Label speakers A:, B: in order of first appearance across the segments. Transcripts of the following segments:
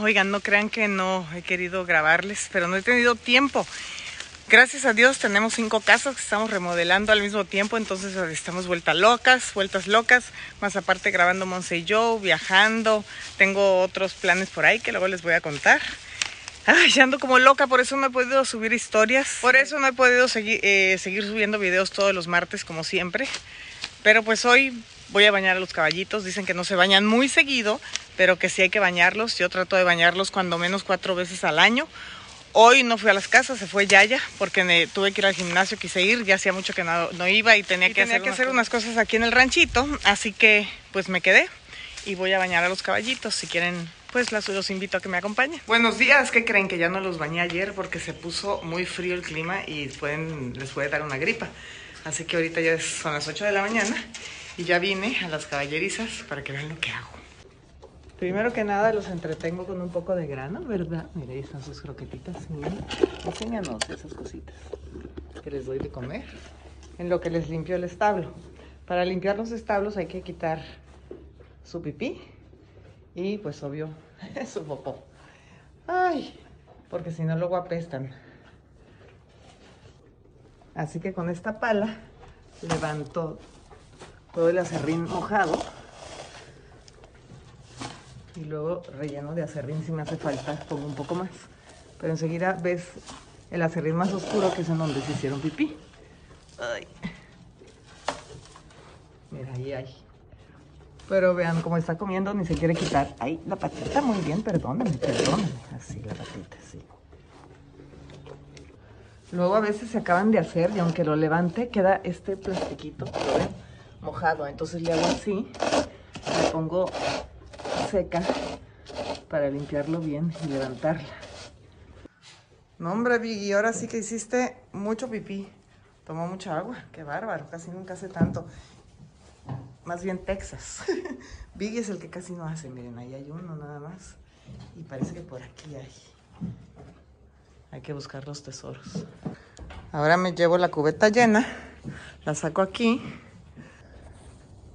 A: Oigan, no crean que no he querido grabarles, pero no he tenido tiempo. Gracias a Dios tenemos cinco casas que estamos remodelando al mismo tiempo, entonces estamos vueltas locas, vueltas locas, más aparte grabando Monse y Joe, viajando, tengo otros planes por ahí que luego les voy a contar. Ay, ando como loca, por eso no he podido subir historias, por eso no he podido seguir, eh, seguir subiendo videos todos los martes como siempre, pero pues hoy voy a bañar a los caballitos, dicen que no se bañan muy seguido, pero que sí hay que bañarlos. Yo trato de bañarlos cuando menos cuatro veces al año. Hoy no fui a las casas, se fue Yaya, porque me, tuve que ir al gimnasio, quise ir, ya hacía mucho que no, no iba y tenía, que, hacer, que hacer unas cosas aquí en el ranchito, así que pues me quedé y voy a bañar a los caballitos, si quieren pues los invito a que me acompañen. Buenos días, ¿qué creen? Que ya no los bañé ayer porque se puso muy frío el clima y pueden, les puede dar una gripa. Así que ahorita ya son las 8 de la mañana y ya vine a las caballerizas para que vean lo que hago. Primero que nada los entretengo con un poco de grano, ¿verdad? Mira, ahí están sus croquetitas. Enséñanos esas cositas que les doy de comer. En lo que les limpio el establo. Para limpiar los establos hay que quitar su pipí y pues obvio su popó. Ay, porque si no luego apestan. Así que con esta pala levanto todo el acerrín mojado y luego relleno de acerrín si me hace falta, pongo un poco más. Pero enseguida ves el acerrín más oscuro que es en donde se hicieron pipí. Ay. Mira, ahí hay. Pero vean cómo está comiendo, ni se quiere quitar. Ahí, la patita, muy bien, perdónenme, perdónenme. Así, la patita, sí. Luego a veces se acaban de hacer y aunque lo levante, queda este plastiquito, mojado. Entonces le hago así, le pongo seca para limpiarlo bien y levantarla. No, hombre, Vicky, ahora sí que hiciste mucho pipí. Tomó mucha agua, qué bárbaro, casi nunca hace tanto. Más bien Texas. Biggie es el que casi no hace, miren, ahí hay uno nada más. Y parece que por aquí hay. Hay que buscar los tesoros. Ahora me llevo la cubeta llena, la saco aquí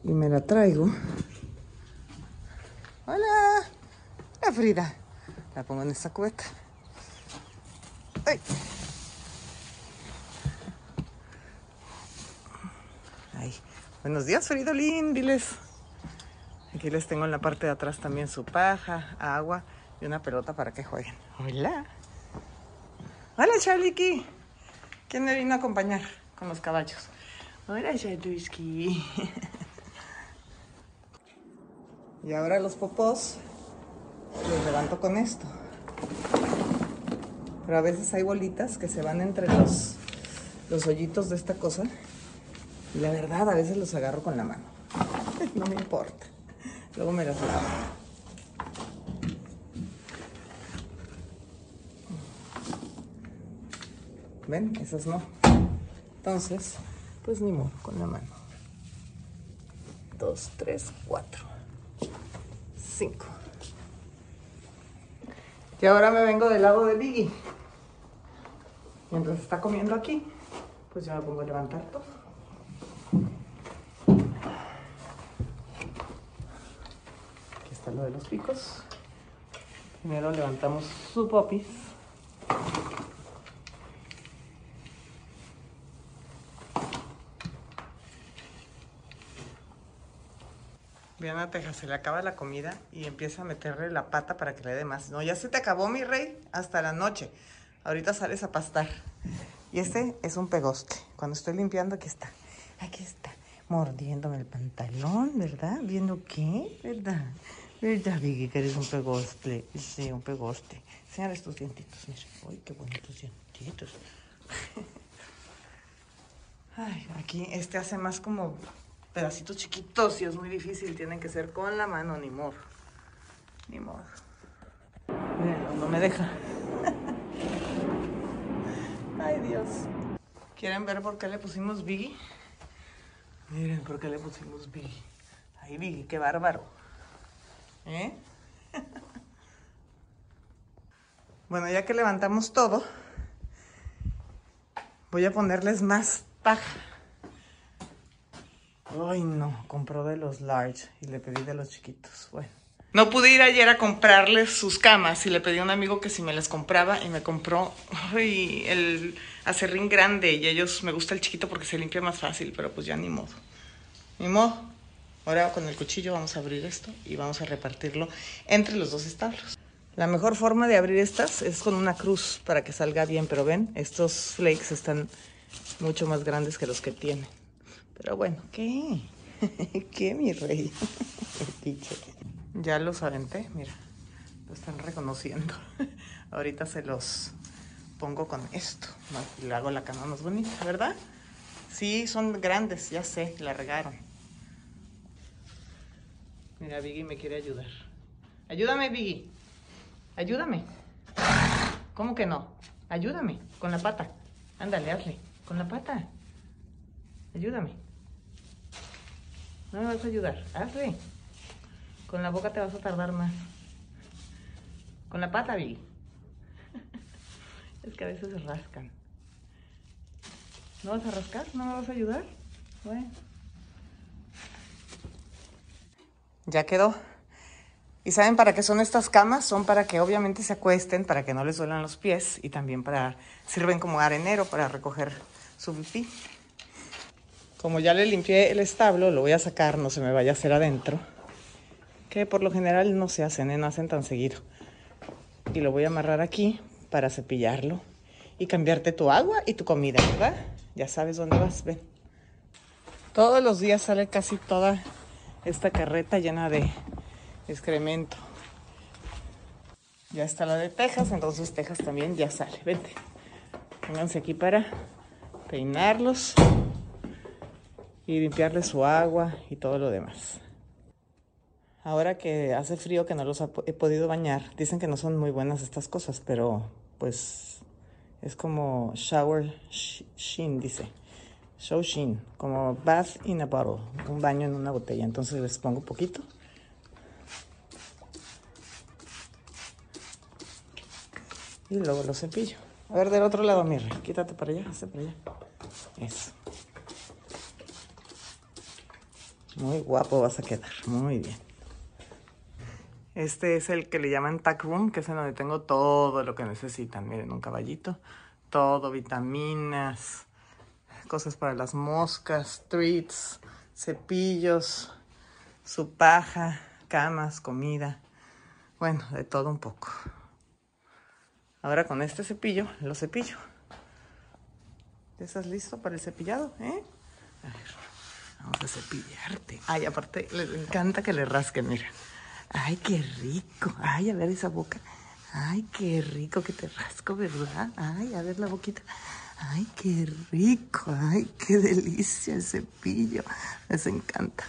A: y me la traigo Hola. La Frida. La pongo en esta cubeta. Ay. Buenos días, Fridolín. Diles. Aquí les tengo en la parte de atrás también su paja, agua y una pelota para que jueguen. Hola. Hola, Charliki. ¿Quién me vino a acompañar con los caballos? Hola, Charluski. Y ahora los popós los levanto con esto. Pero a veces hay bolitas que se van entre los, los hoyitos de esta cosa. Y la verdad, a veces los agarro con la mano. no me importa. Luego me las lavo. ¿Ven? Esas no. Entonces, pues ni modo, con la mano. Dos, tres, cuatro. 5. Y ahora me vengo del lado de Biggie. Mientras está comiendo aquí, pues ya me pongo a levantar todo. Aquí está lo de los picos. Primero levantamos su popis. Teja se le acaba la comida y empieza a meterle la pata para que le dé más. No, ya se te acabó, mi rey, hasta la noche. Ahorita sales a pastar. Y este es un pegoste. Cuando estoy limpiando, aquí está. Aquí está. Mordiéndome el pantalón, ¿verdad? ¿Viendo qué? ¿Verdad? ¿Verdad, Vicky, que eres un pegoste? Sí, un pegoste. Señales tus dientitos, mira. Uy, qué bonitos dientitos. Ay, aquí este hace más como pedacitos chiquitos y es muy difícil, tienen que ser con la mano, ni modo. Ni modo. no me deja. Ay, Dios. ¿Quieren ver por qué le pusimos Biggie? Miren por qué le pusimos Biggie. Ay, Biggie, qué bárbaro. ¿Eh? bueno, ya que levantamos todo, voy a ponerles más paja. Ay, no, compró de los large y le pedí de los chiquitos. Bueno, No pude ir ayer a comprarles sus camas y le pedí a un amigo que si me las compraba y me compró ay, el acerrín grande y ellos me gusta el chiquito porque se limpia más fácil, pero pues ya ni modo. Ni modo. Ahora con el cuchillo vamos a abrir esto y vamos a repartirlo entre los dos establos. La mejor forma de abrir estas es con una cruz para que salga bien, pero ven, estos flakes están mucho más grandes que los que tienen. Pero bueno, ¿qué? ¿Qué, mi rey? Ya los aventé, mira. Lo están reconociendo. Ahorita se los pongo con esto. Y le hago la cama más bonita, ¿verdad? Sí, son grandes, ya sé, la regaron. Mira, Biggie me quiere ayudar. Ayúdame, Biggie. Ayúdame. ¿Cómo que no? Ayúdame, con la pata. Ándale, hazle, con la pata. Ayúdame. No me vas a ayudar, hazle. Con la boca te vas a tardar más. Con la pata, Vi. es que a veces se rascan. ¿No vas a rascar? ¿No me vas a ayudar? Bueno. Ya quedó. ¿Y saben para qué son estas camas? Son para que obviamente se acuesten, para que no les duelan los pies y también para sirven como arenero para recoger su pipí. Como ya le limpié el establo, lo voy a sacar, no se me vaya a hacer adentro que por lo general no se hacen, ¿eh? no hacen tan seguido. Y lo voy a amarrar aquí para cepillarlo y cambiarte tu agua y tu comida, ¿verdad? Ya sabes dónde vas, ven. Todos los días sale casi toda esta carreta llena de excremento. Ya está la de Texas, entonces Texas también ya sale. Vente. Pónganse aquí para peinarlos y limpiarle su agua y todo lo demás. Ahora que hace frío que no los he podido bañar, dicen que no son muy buenas estas cosas, pero pues es como shower sheen, dice. Show sheen, como bath in a bottle, un baño en una botella. Entonces les pongo un poquito. Y luego lo cepillo. A ver, del otro lado, mire, quítate para allá, hace para allá. Eso. Muy guapo vas a quedar, muy bien. Este es el que le llaman Tack Room, que es en donde tengo todo lo que necesitan. Miren, un caballito, todo, vitaminas, cosas para las moscas, treats, cepillos, su paja, camas, comida. Bueno, de todo un poco. Ahora con este cepillo, lo cepillo. ¿Ya estás listo para el cepillado? ¿Eh? A ver, vamos a cepillarte. Ay, aparte, les encanta que le rasquen, mira. Ay, qué rico. Ay, a ver esa boca. Ay, qué rico que te rasco, ¿verdad? Ay, a ver la boquita. Ay, qué rico. Ay, qué delicia el cepillo. Les encanta.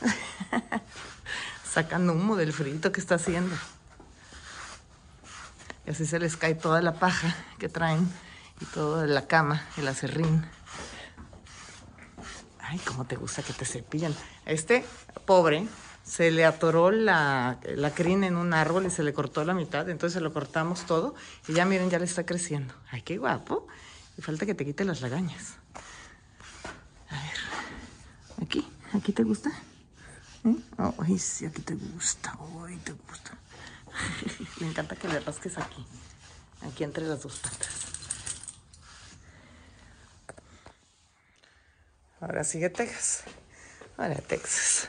A: Sacan humo del frito que está haciendo. Y así se les cae toda la paja que traen y toda la cama, el acerrín. Cómo te gusta que te cepillan. Este pobre se le atoró la, la crina en un árbol y se le cortó la mitad, entonces se lo cortamos todo y ya miren, ya le está creciendo. Ay, qué guapo. Y falta que te quite las lagañas. A ver, aquí, aquí te gusta. ¿Eh? Ay, sí, aquí te gusta, ay, te gusta. le encanta que le rasques aquí, aquí entre las dos patas. Ahora sigue Texas. Ahora Texas.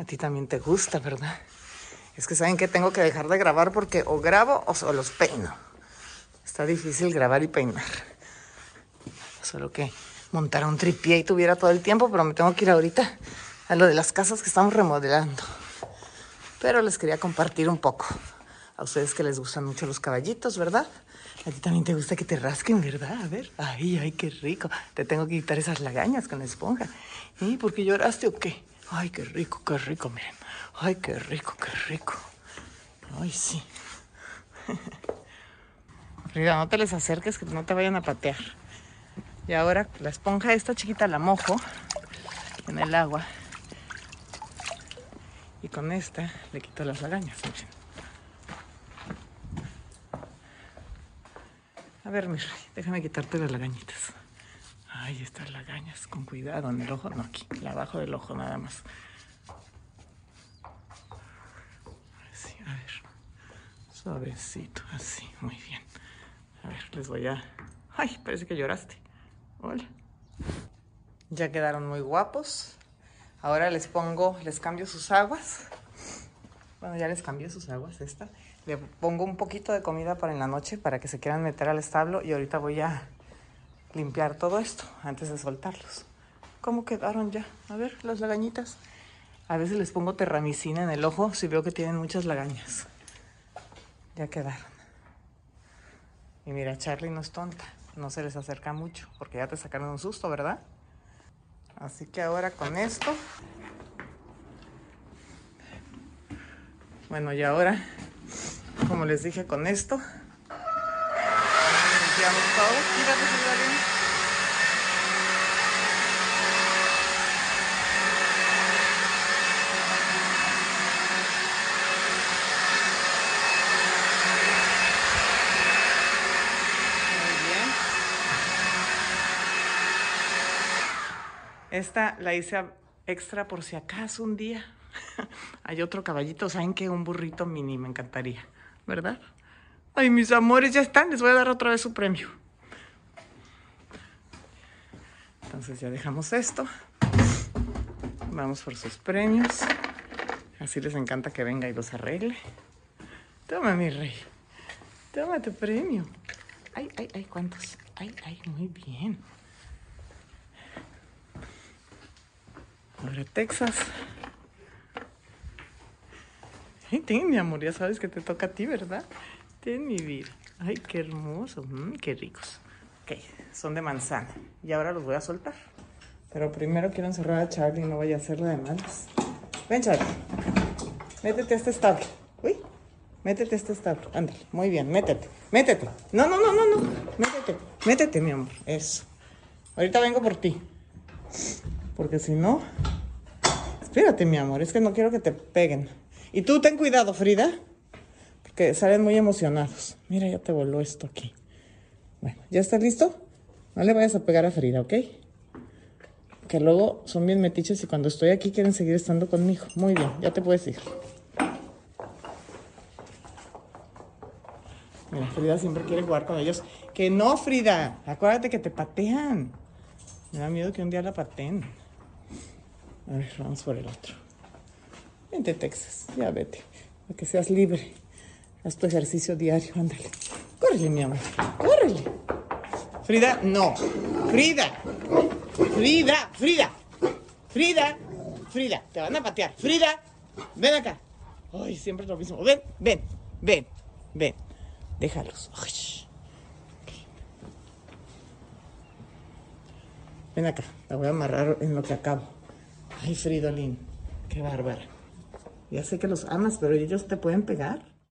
A: A ti también te gusta, ¿verdad? Es que saben que tengo que dejar de grabar porque o grabo o, los peino. Está difícil grabar y peinar. Solo que montar un tripié y tuviera todo el tiempo, pero me tengo que ir ahorita a lo de las casas que estamos remodelando. Pero les quería compartir un poco. A ustedes que les gustan mucho los caballitos, ¿verdad? A ti también te gusta que te rasquen, ¿verdad? A ver. Ay, ay, qué rico. Te tengo que quitar esas lagañas con la esponja. ¿Y por qué lloraste o qué? Ay, qué rico, qué rico, miren. Ay, qué rico, qué rico. Ay, sí. Frida, no te les acerques que no te vayan a patear. Y ahora la esponja esta chiquita la mojo en el agua. Y con esta le quito las lagañas. A ver, mi déjame quitarte las lagañitas. Ay, estas lagañas, con cuidado, en el ojo, no aquí, abajo del ojo nada más. Suavecito, así, muy bien. A ver, les voy a... Ay, parece que lloraste. Hola. Ya quedaron muy guapos. Ahora les pongo, les cambio sus aguas. Bueno, ya les cambié sus aguas, esta. Le pongo un poquito de comida para en la noche para que se quieran meter al establo y ahorita voy a limpiar todo esto antes de soltarlos. ¿Cómo quedaron ya? A ver, las lagañitas. A veces les pongo terramicina en el ojo si veo que tienen muchas lagañas. Ya quedaron. Y mira, Charlie no es tonta. No se les acerca mucho porque ya te sacaron un susto, ¿verdad? Así que ahora con esto... Bueno, y ahora, como les dije con esto, limpiamos todo. Esta la hice extra por si acaso un día. Hay otro caballito, ¿saben qué? Un burrito mini, me encantaría, ¿verdad? Ay, mis amores, ya están, les voy a dar otra vez su premio. Entonces ya dejamos esto. Vamos por sus premios. Así les encanta que venga y los arregle. Toma, mi rey. Toma tu premio. Ay, ay, ay, ¿cuántos? Ay, ay, muy bien. Ahora Texas. Ay, ten, mi amor, ya sabes que te toca a ti, ¿verdad? Ten mi vida. Ay, qué hermoso. Mm, qué ricos. Ok, son de manzana. Y ahora los voy a soltar. Pero primero quiero encerrar a Charlie, no vaya a hacerle de malas. Ven, Charlie. Métete a este establo. Uy, métete a este establo. Ándale, muy bien, métete. Métete. No, no, no, no, no. Métete. Métete, mi amor. Eso. Ahorita vengo por ti. Porque si no, Espérate, mi amor, es que no quiero que te peguen. Y tú ten cuidado, Frida, porque salen muy emocionados. Mira, ya te voló esto aquí. Bueno, ¿ya estás listo? No le vayas a pegar a Frida, ¿ok? Que luego son bien metiches y cuando estoy aquí quieren seguir estando conmigo. Muy bien, ya te puedes ir. Mira, Frida siempre quiere jugar con ellos. Que no, Frida. Acuérdate que te patean. Me da miedo que un día la pateen. A ver, vamos por el otro. Vente, Texas, ya vete. Para que seas libre. Haz tu ejercicio diario, ándale. Córrele, mi amor. Córrele. Frida, no. Frida. Frida, Frida. Frida. Frida, te van a patear. Frida, ven acá. Ay, siempre es lo mismo. Ven, ven, ven, ven. Déjalos. Ven acá, la voy a amarrar en lo que acabo. Ay, Fridolin, qué bárbara. Ya sé que los amas, pero ellos te pueden pegar.